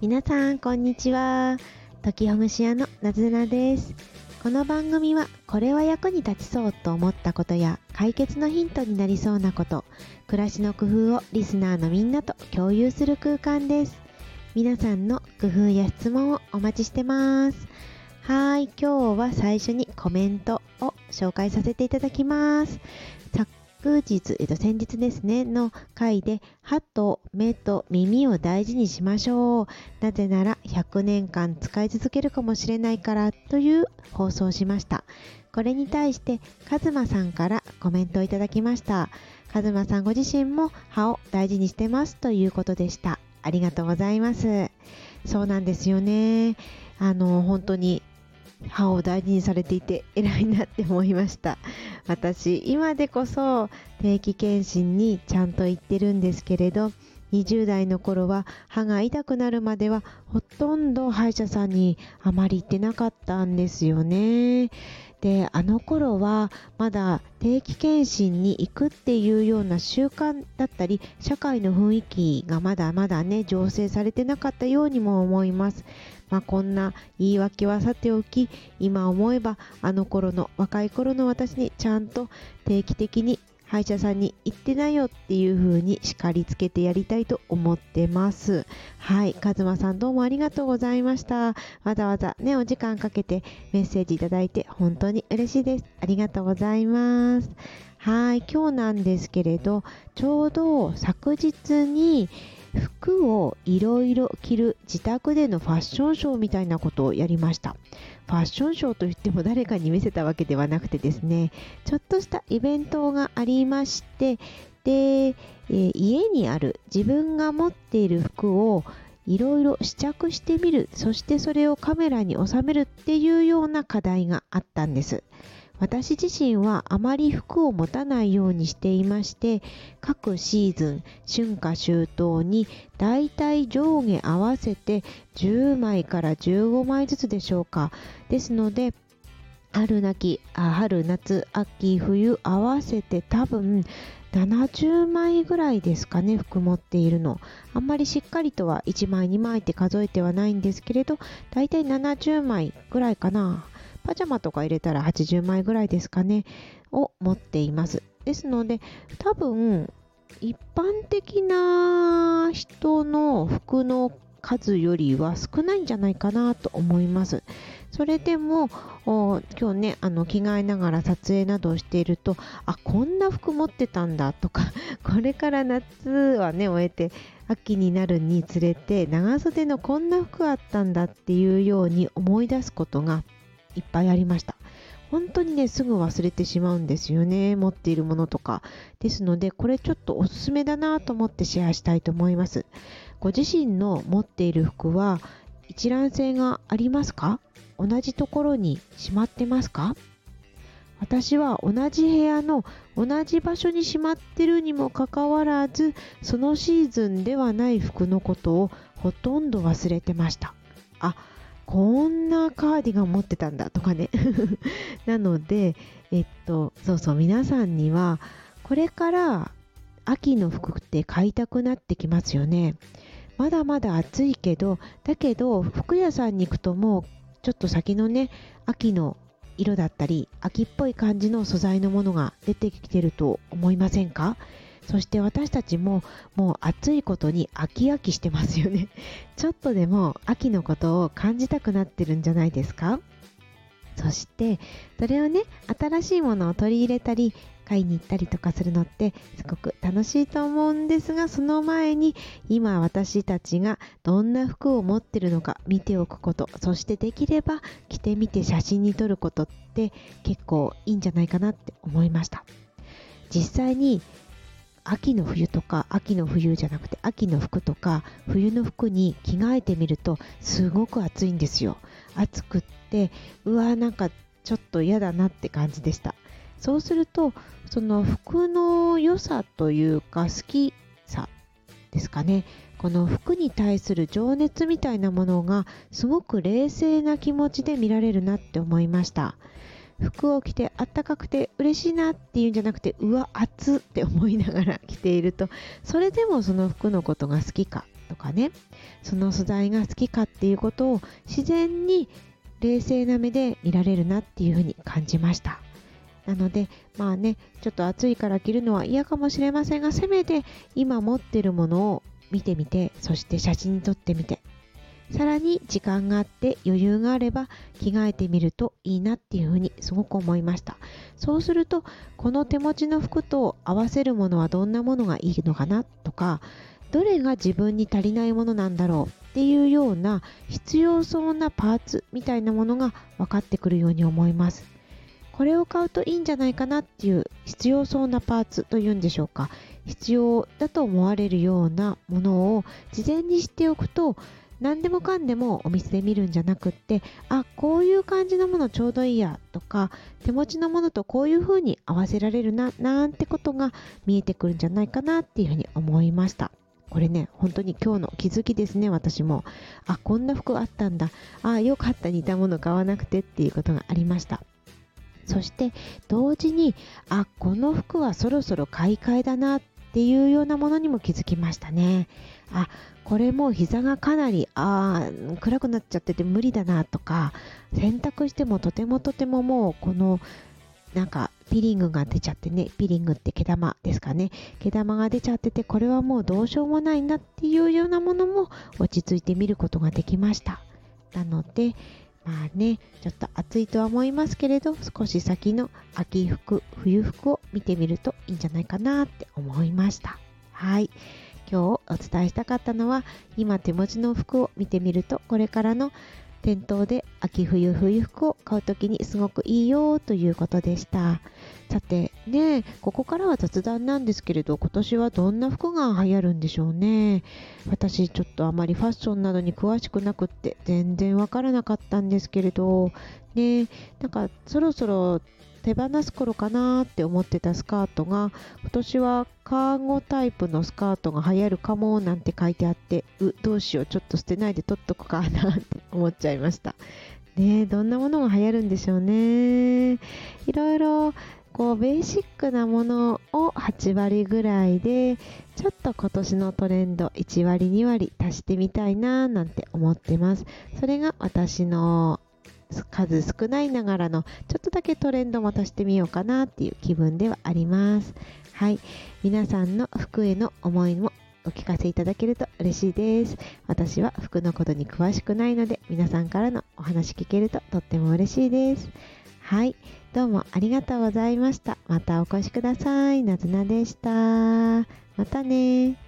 皆さんこんにちは。時ほぐし屋のなずなです。この番組はこれは役に立ちそうと思ったことや解決のヒントになりそうなこと暮らしの工夫をリスナーのみんなと共有する空間です。皆さんの工夫や質問をお待ちしてます。はい今日は最初にコメントを紹介させていただきます。昨日、えっと、先日ですね、の回で、歯と目と耳を大事にしましょう。なぜなら、100年間使い続けるかもしれないからという放送をしました。これに対して、カズマさんからコメントをいただきました。カズマさんご自身も歯を大事にしてますということでした。ありがとうございます。そうなんですよね。あの、本当に歯を大事にされていて偉いなって思いました私今でこそ定期検診にちゃんと行ってるんですけれど20代の頃は歯が痛くなるまではほとんど歯医者さんにあまり行ってなかったんですよね。で、あの頃はまだ定期検診に行くっていうような習慣だったり、社会の雰囲気がまだまだね、醸成されてなかったようにも思います。まあ、こんな言い訳はさておき、今思えばあの頃の若い頃の私にちゃんと定期的に歯医者さんに行ってないよっていう風に叱りつけてやりたいと思ってます。はい。かずまさんどうもありがとうございました。わざわざね、お時間かけてメッセージいただいて本当に嬉しいです。ありがとうございます。はい。今日なんですけれど、ちょうど昨日に、服をいろいろ着る自宅でのファッションショーみたいなことをやりました。ファッションショーといっても誰かに見せたわけではなくてですね、ちょっとしたイベントがありまして、で、えー、家にある自分が持っている服をいろいろ試着してみる、そしてそれをカメラに収めるっていうような課題があったんです。私自身はあまり服を持たないようにしていまして、各シーズン、春夏秋冬にだいたい上下合わせて10枚から15枚ずつでしょうか。ですので、春夏、春夏、秋、冬合わせて多分70枚ぐらいですかね、服持っているの。あんまりしっかりとは1枚2枚って数えてはないんですけれど、だいたい70枚ぐらいかな。パジャマとか入れたら80枚ぐらいですかね、を持っています。ですので、多分、一般的な人の服の数よりは少ないんじゃないかなと思います。それでも、今日ね、あの、着替えながら撮影などをしていると、あ、こんな服持ってたんだとか、これから夏はね、終えて、秋になるにつれて、長袖のこんな服あったんだっていうように思い出すことがいっぱいありました。本当にね、すぐ忘れてしまうんですよね。持っているものとか。ですので、これちょっとおすすめだなと思ってシェアしたいと思います。ご自身の持っている服は一覧性がありますか？同じところにしまってますか？私は同じ部屋の同じ場所にしまってるにもかかわらず、そのシーズンではない服のことをほとんど忘れてました。あ、こんなカーディガン持ってたんだとかね なので、えっと、そうそう、皆さんには、これから秋の服って買いたくなってきますよね。まだまだ暑いけど、だけど、服屋さんに行くともう、ちょっと先のね、秋の色だったり、秋っぽい感じの素材のものが出てきてると思いませんか？そして私たちももう暑いことに飽き飽きしてますよね。ちょっとでも秋のことを感じたくなってるんじゃないですか？そして、それをね、新しいものを取り入れたり、買いに行ったりとかするのってすごく楽しいと思うんですが、その前に今私たちがどんな服を持ってるのか見ておくこと、そしてできれば着てみて写真に撮ることって結構いいんじゃないかなって思いました。実際に秋の冬とか秋の冬じゃなくて秋の服とか冬の服に着替えてみるとすごく暑いんですよ。暑くってうわなんかちょっと嫌だなって感じでした。そうするとその服の良さというか好きさですかね。この服に対する情熱みたいなものがすごく冷静な気持ちで見られるなって思いました。服を着てあったかくて嬉しいなっていうんじゃなくてうわ暑って思いながら着ていると。それでもその服のことが好きかとかね。その素材が好きかっていうことを自然に冷静な目で見られるなっていうふうに感じました。なのでまあねちょっと暑いから着るのは嫌かもしれませんがせめて今持ってるものを見てみてそして写真に撮ってみて。さらに時間があって余裕があれば着替えてみるといいなっていうふうにすごく思いました。そうするとこの手持ちの服と合わせるものはどんなものがいいのかなとかどれが自分に足りないものなんだろうっていうような必要そうなパーツみたいなものが分かってくるように思います。これを買うといいんじゃないかなっていう必要そうなパーツというんでしょうか。必要だと思われるようなものを事前に知っておくと何でもかんでもお店で見るんじゃなくってあこういう感じのものちょうどいいやとか手持ちのものとこういう風に合わせられるななんてことが見えてくるんじゃないかなっていうふうに思いました。これね本当に今日の気づきですね私も。あこんな服あったんだ。あよかった似たもの買わなくてっていうことがありました。そして同時にあこの服はそろそろ買い替えだなっていうようなものにも気づきましたね。あこれもう膝がかなりあ暗くなっちゃってて無理だなとか洗濯してもとてもとてももうこのなんかピリングが出ちゃってねピリングって毛玉ですかね。毛玉が出ちゃっててこれはもうどうしようもないなっていうようなものも落ち着いて見ることができました。なのでまあねちょっと暑いとは思いますけれど少し先の秋服冬服を見てみるといいんじゃないかなって思いました。はい。今日お伝えしたかったのは今手持ちの服を見てみるとこれからの店頭で秋冬冬服を買う時にすごくいいよということでした。さてねここからは雑談なんですけれど今年はどんな服が流行るんでしょうね。私ちょっとあまりファッションなどに詳しくなくって全然わからなかったんですけれど。ねなんかそろそろ手放す頃かなって思ってたスカートが今年はカーゴタイプのスカートが流行るかもなんて書いてあってうどうしようちょっと捨てないで取っとくかなって思っちゃいました。ねどんなものが流行るんでしょうね。いろいろこうベーシックなものを8割ぐらいでちょっと今年のトレンド1割2割足してみたいななんて思ってます。それが私の数少ないながらのちょっとだけトレンドも足してみようかなっていう気分ではあります。はい。皆さんの服への思いもお聞かせいただけると嬉しいです。私は服のことに詳しくないので皆さんからのお話聞けるととっても嬉しいです。はい。どうもありがとうございました。またお越しください。なずなでした。またね。